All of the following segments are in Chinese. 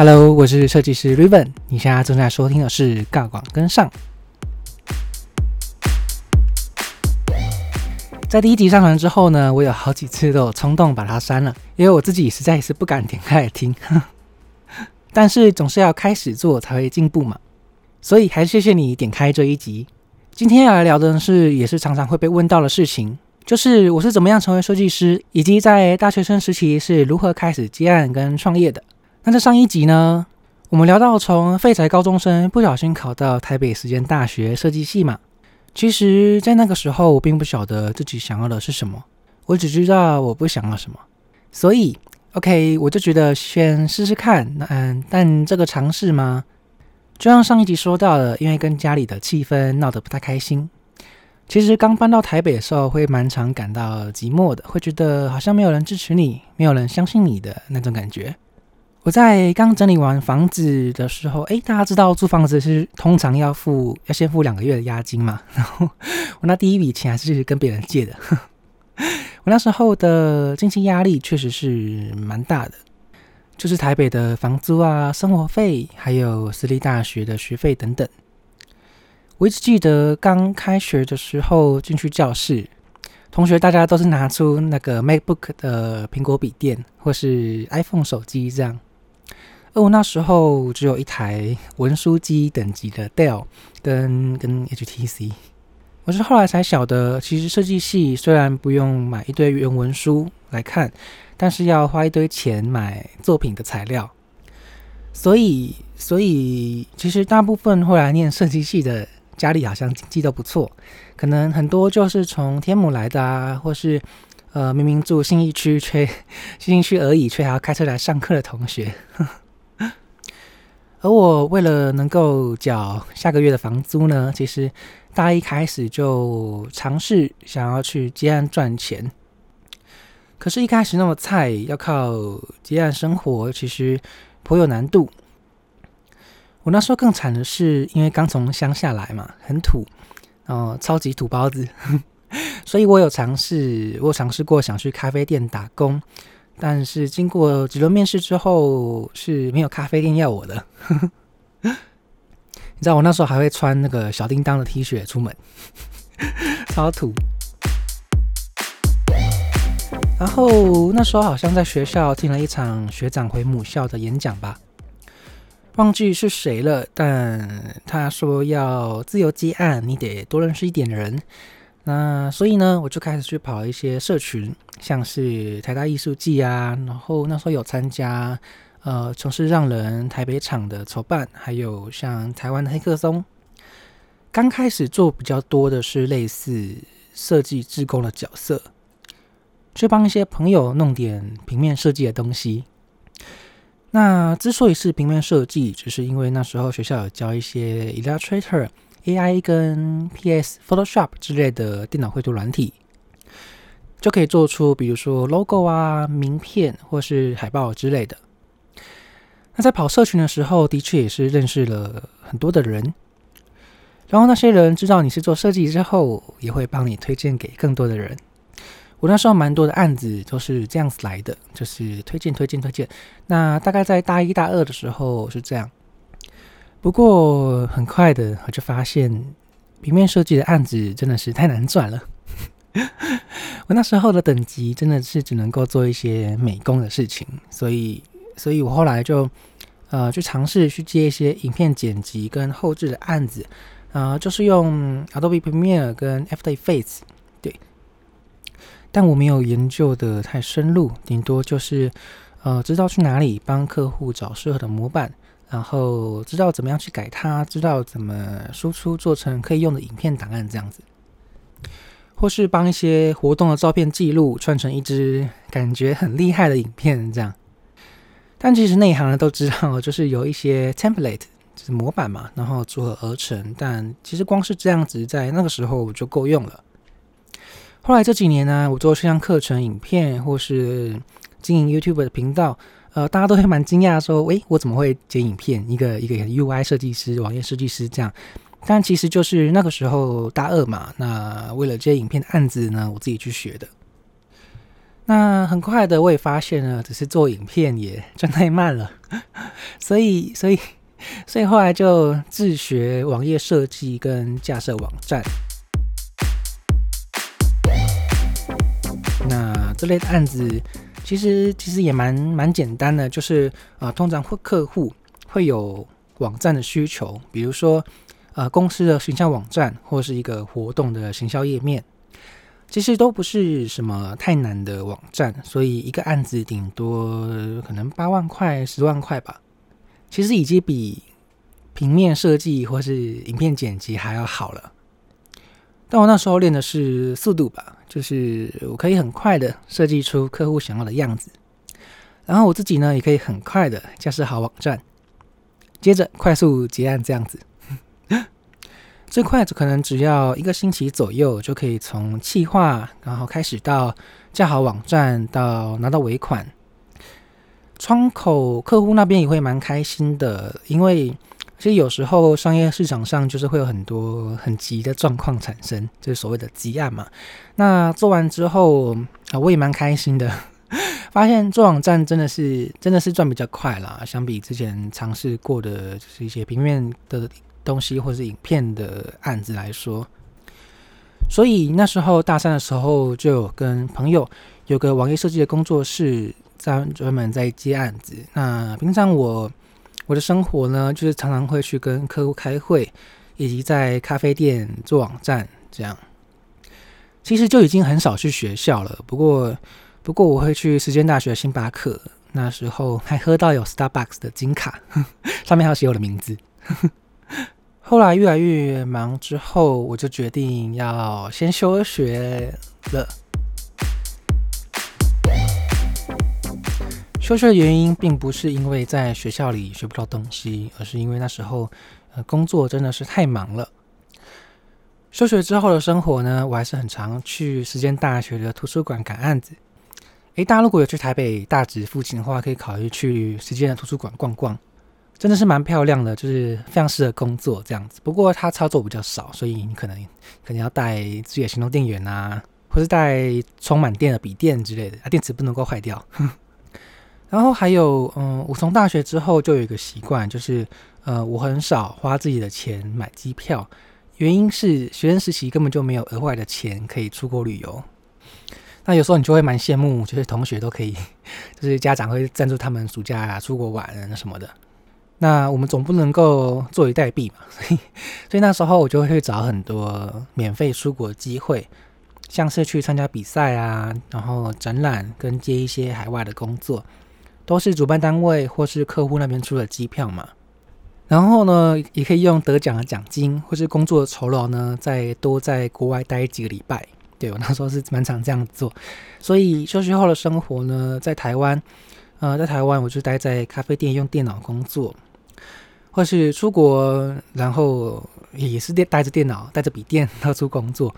Hello，我是设计师 Riven，你现在正在收听的是《尬广跟上》。在第一集上传之后呢，我有好几次都有冲动把它删了，因为我自己实在是不敢点开来听。但是总是要开始做才会进步嘛，所以还是谢谢你点开这一集。今天要来聊的是，也是常常会被问到的事情，就是我是怎么样成为设计师，以及在大学生时期是如何开始接案跟创业的。那在上一集呢，我们聊到从废柴高中生不小心考到台北实践大学设计系嘛。其实，在那个时候，我并不晓得自己想要的是什么，我只知道我不想要什么。所以，OK，我就觉得先试试看。嗯，但这个尝试吗？就像上一集说到的，因为跟家里的气氛闹得不太开心。其实刚搬到台北的时候，会蛮常感到寂寞的，会觉得好像没有人支持你，没有人相信你的那种感觉。我在刚整理完房子的时候，诶，大家知道租房子是通常要付要先付两个月的押金嘛？然后我那第一笔钱还是跟别人借的。我那时候的经济压力确实是蛮大的，就是台北的房租啊、生活费，还有私立大学的学费等等。我一直记得刚开学的时候进去教室，同学大家都是拿出那个 MacBook 的苹果笔电或是 iPhone 手机这样。而我那时候只有一台文书机等级的 Dell 跟跟 HTC，我是后来才晓得，其实设计系虽然不用买一堆原文书来看，但是要花一堆钱买作品的材料。所以，所以其实大部分后来念设计系的家里好像经济都不错，可能很多就是从天母来的啊，或是呃明明住信义区却信义区而已，却还要开车来上课的同学。而我为了能够缴下个月的房租呢，其实大一开始就尝试想要去接案赚钱。可是，一开始那么菜，要靠接案生活，其实颇有难度。我那时候更惨的是，因为刚从乡下来嘛，很土，哦，超级土包子，所以我有尝试，我尝试过想去咖啡店打工。但是经过几轮面试之后是没有咖啡店要我的。你知道我那时候还会穿那个小叮当的 T 恤出门，超土。然后那时候好像在学校听了一场学长回母校的演讲吧，忘记是谁了，但他说要自由接案，你得多认识一点人。那所以呢，我就开始去跑一些社群。像是台大艺术季啊，然后那时候有参加呃城市让人台北场的筹办，还有像台湾的黑客松。刚开始做比较多的是类似设计志工的角色，去帮一些朋友弄点平面设计的东西。那之所以是平面设计，只是因为那时候学校有教一些 Illustrator、AI 跟 PS、Photoshop 之类的电脑绘图软体。就可以做出，比如说 logo 啊、名片或是海报之类的。那在跑社群的时候，的确也是认识了很多的人。然后那些人知道你是做设计之后，也会帮你推荐给更多的人。我那时候蛮多的案子都是这样子来的，就是推荐、推荐、推荐。那大概在大一、大二的时候是这样。不过很快的，我就发现平面设计的案子真的是太难赚了。我那时候的等级真的是只能够做一些美工的事情，所以，所以我后来就呃去尝试去接一些影片剪辑跟后置的案子，啊，就是用 Adobe Premiere 跟 After Effects，对，但我没有研究的太深入，顶多就是呃知道去哪里帮客户找适合的模板，然后知道怎么样去改它，知道怎么输出做成可以用的影片档案这样子。或是帮一些活动的照片记录串成一支感觉很厉害的影片，这样。但其实内行人都知道，就是有一些 template，就是模板嘛，然后组合而成。但其实光是这样子，在那个时候就够用了。后来这几年呢，我做线上课程、影片，或是经营 YouTube 的频道，呃，大家都会蛮惊讶，说：“喂，我怎么会剪影片？一个一个 UI 设计师、网页设计师这样。”但其实就是那个时候大二嘛，那为了接影片的案子呢，我自己去学的。那很快的我也发现了，只是做影片也赚太慢了。所以，所以，所以后来就自学网页设计跟架设网站。那这类的案子其实其实也蛮蛮简单的，就是啊，通常会客户会有网站的需求，比如说呃公司的形象网站或是一个活动的行销页面。其实都不是什么太难的网站，所以一个案子顶多可能八万块、十万块吧。其实已经比平面设计或是影片剪辑还要好了。但我那时候练的是速度吧，就是我可以很快的设计出客户想要的样子，然后我自己呢也可以很快的架设好网站，接着快速结案这样子。最快可能只要一个星期左右，就可以从企划，然后开始到架好网站，到拿到尾款。窗口客户那边也会蛮开心的，因为其实有时候商业市场上就是会有很多很急的状况产生，就是所谓的急案嘛。那做完之后啊，我也蛮开心的，发现做网站真的是真的是赚比较快啦，相比之前尝试过的就是一些平面的。东西或是影片的案子来说，所以那时候大三的时候就有跟朋友有个网页设计的工作室，在专门在接案子。那平常我我的生活呢，就是常常会去跟客户开会，以及在咖啡店做网站。这样其实就已经很少去学校了。不过不过我会去时间大学星巴克，那时候还喝到有 Starbucks 的金卡，上面还有写我的名字。后来越来越忙之后，我就决定要先休学了。休学的原因并不是因为在学校里学不到东西，而是因为那时候呃工作真的是太忙了。休学之后的生活呢，我还是很常去时间大学的图书馆赶案子。诶，大家如果有去台北大直附近的话，可以考虑去时间的图书馆逛逛。真的是蛮漂亮的，就是非常适合工作这样子。不过它操作比较少，所以你可能可能要带自己的行动电源啊，或是带充满电的笔电之类的，啊，电池不能够坏掉。然后还有，嗯，我从大学之后就有一个习惯，就是呃，我很少花自己的钱买机票，原因是学生时期根本就没有额外的钱可以出国旅游。那有时候你就会蛮羡慕，就是同学都可以，就是家长会赞助他们暑假啊出国玩什么的。那我们总不能够坐以待毙嘛，所以所以那时候我就会找很多免费出国机会，像是去参加比赛啊，然后展览跟接一些海外的工作，都是主办单位或是客户那边出的机票嘛。然后呢，也可以用得奖的奖金或是工作的酬劳呢，再多在国外待几个礼拜。对我那时候是蛮常这样做，所以休息后的生活呢，在台湾，呃，在台湾我就待在咖啡店用电脑工作。或是出国，然后也是电带着电脑、带着笔电到处工作，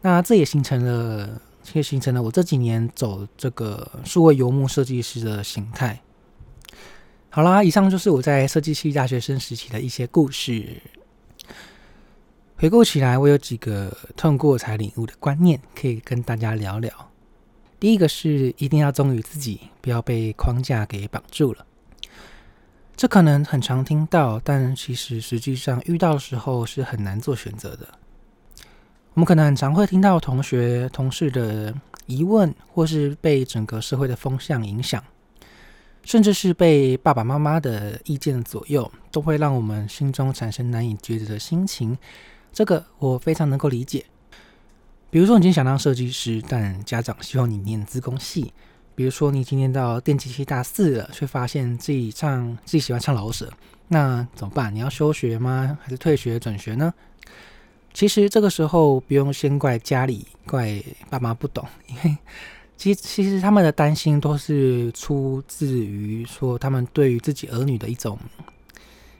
那这也形成了，也形成了我这几年走这个数位游牧设计师的形态。好啦，以上就是我在设计系大学生时期的一些故事。回顾起来，我有几个痛过才领悟的观念，可以跟大家聊聊。第一个是一定要忠于自己，不要被框架给绑住了。这可能很常听到，但其实实际上遇到的时候是很难做选择的。我们可能很常会听到同学、同事的疑问，或是被整个社会的风向影响，甚至是被爸爸妈妈的意见左右，都会让我们心中产生难以抉择的心情。这个我非常能够理解。比如说，你今天想当设计师，但家长希望你念资工系。比如说，你今天到电机系大四了，却发现自己唱自己喜欢唱老舍，那怎么办？你要休学吗？还是退学转学呢？其实这个时候不用先怪家里，怪爸妈不懂，因为其其实他们的担心都是出自于说他们对于自己儿女的一种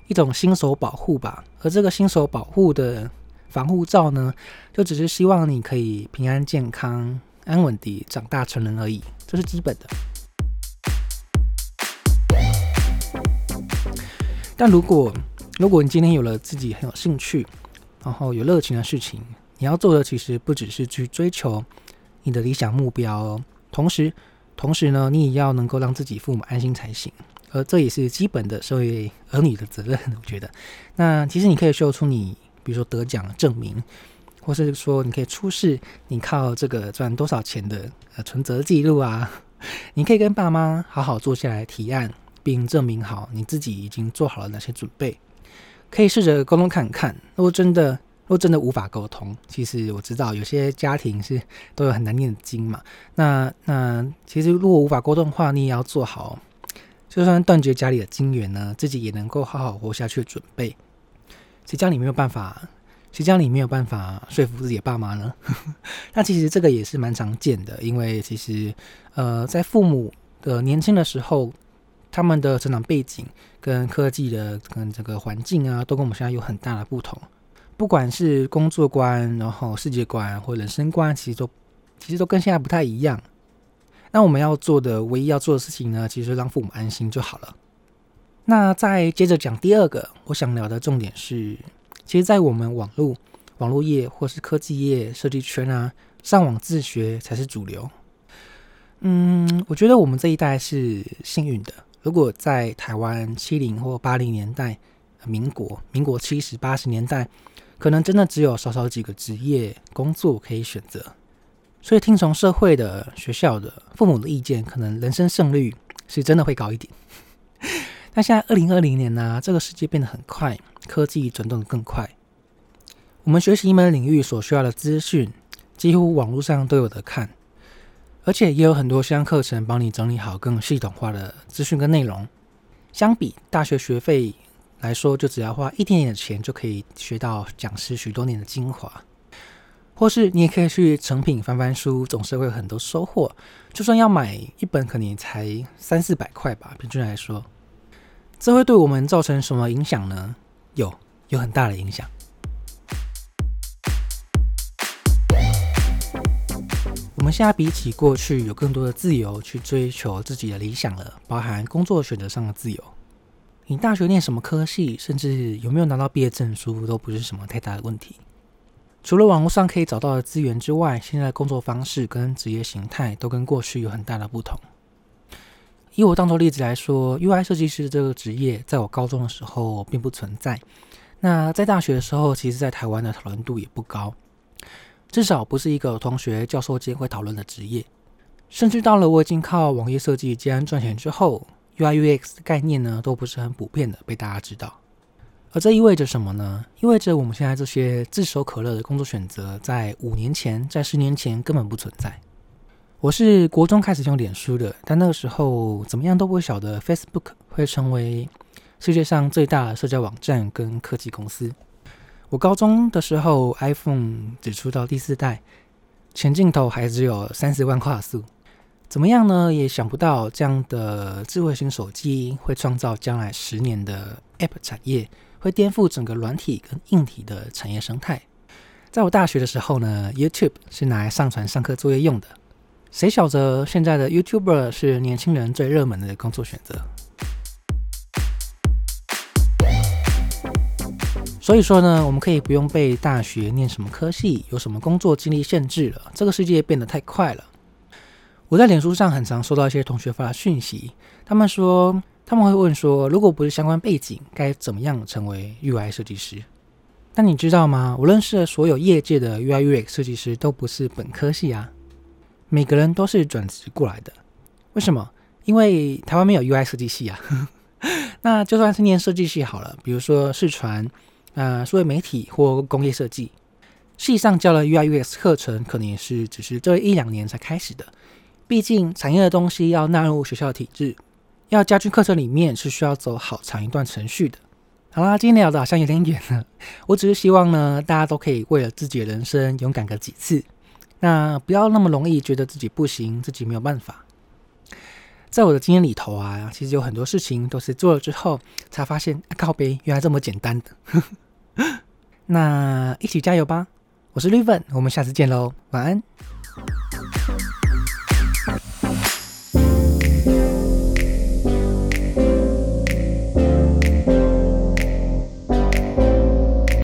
一种新手保护吧。而这个新手保护的防护罩呢，就只是希望你可以平安健康。安稳地长大成人而已，这是基本的。但如果如果你今天有了自己很有兴趣，然后有热情的事情，你要做的其实不只是去追求你的理想目标，同时同时呢，你也要能够让自己父母安心才行。而这也是基本的社会儿女的责任。我觉得，那其实你可以秀出你，比如说得奖证明，或是说你可以出示你靠这个赚多少钱的呃存折记录啊。你可以跟爸妈好好坐下来提案，并证明好你自己已经做好了哪些准备。可以试着沟通看看。如果真的，如果真的无法沟通，其实我知道有些家庭是都有很难念的经嘛。那那其实如果无法沟通的话，你也要做好，就算断绝家里的金源呢，自己也能够好好活下去的准备。谁叫你没有办法？谁叫你没有办法说服自己的爸妈呢？那其实这个也是蛮常见的，因为其实呃，在父母的年轻的时候。他们的成长背景跟科技的跟这个环境啊，都跟我们现在有很大的不同。不管是工作观，然后世界观或人生观，其实都其实都跟现在不太一样。那我们要做的唯一要做的事情呢，其实让父母安心就好了。那再接着讲第二个，我想聊的重点是，其实，在我们网络网络业或是科技业设计圈啊，上网自学才是主流。嗯，我觉得我们这一代是幸运的。如果在台湾七零或八零年代，民国民国七十八十年代，可能真的只有少少几个职业工作可以选择，所以听从社会的、学校的、父母的意见，可能人生胜率是真的会高一点。但现在二零二零年呢，这个世界变得很快，科技转动的更快，我们学习一门领域所需要的资讯，几乎网络上都有的看。而且也有很多相关课程帮你整理好更系统化的资讯跟内容。相比大学学费来说，就只要花一点点的钱就可以学到讲师许多年的精华。或是你也可以去成品翻翻书，总是会有很多收获。就算要买一本，可能也才三四百块吧，平均来说。这会对我们造成什么影响呢？有，有很大的影响。我们现在比起过去有更多的自由去追求自己的理想了，包含工作选择上的自由。你大学念什么科系，甚至有没有拿到毕业证书，都不是什么太大的问题。除了网络上可以找到的资源之外，现在的工作方式跟职业形态都跟过去有很大的不同。以我当做例子来说，UI 设计师这个职业，在我高中的时候并不存在。那在大学的时候，其实在台湾的讨论度也不高。至少不是一个同学、教授间会讨论的职业，甚至到了我已经靠网页设计接案赚钱之后，UI UX 的概念呢都不是很普遍的被大家知道。而这意味着什么呢？意味着我们现在这些炙手可热的工作选择，在五年前、在十年前根本不存在。我是国中开始用脸书的，但那个时候怎么样都不会晓得 Facebook 会成为世界上最大的社交网站跟科技公司。我高中的时候，iPhone 只出到第四代，前镜头还只有三十万画素，怎么样呢？也想不到这样的智慧型手机会创造将来十年的 App 产业，会颠覆整个软体跟硬体的产业生态。在我大学的时候呢，YouTube 是拿来上传上课作业用的，谁晓得现在的 YouTuber 是年轻人最热门的工作选择？所以说呢，我们可以不用被大学念什么科系、有什么工作经历限制了。这个世界变得太快了。我在脸书上很常收到一些同学发的讯息，他们说他们会问说，如果不是相关背景，该怎么样成为 UI 设计师？但你知道吗？我认识的所有业界的 UI UX 设计师都不是本科系啊，每个人都是转职过来的。为什么？因为台湾没有 UI 设计系啊。那就算是念设计系好了，比如说视传。呃，数位媒体或工业设计，系上教了 UI UX 课程，可能也是只是这一两年才开始的。毕竟产业的东西要纳入学校体制，要加进课程里面，是需要走好长一段程序的。好啦，今天聊的好像有点远了。我只是希望呢，大家都可以为了自己的人生勇敢个几次，那不要那么容易觉得自己不行，自己没有办法。在我的经验里头啊，其实有很多事情都是做了之后才发现，靠背原来这么简单的。那一起加油吧！我是绿粉，我们下次见喽，晚安。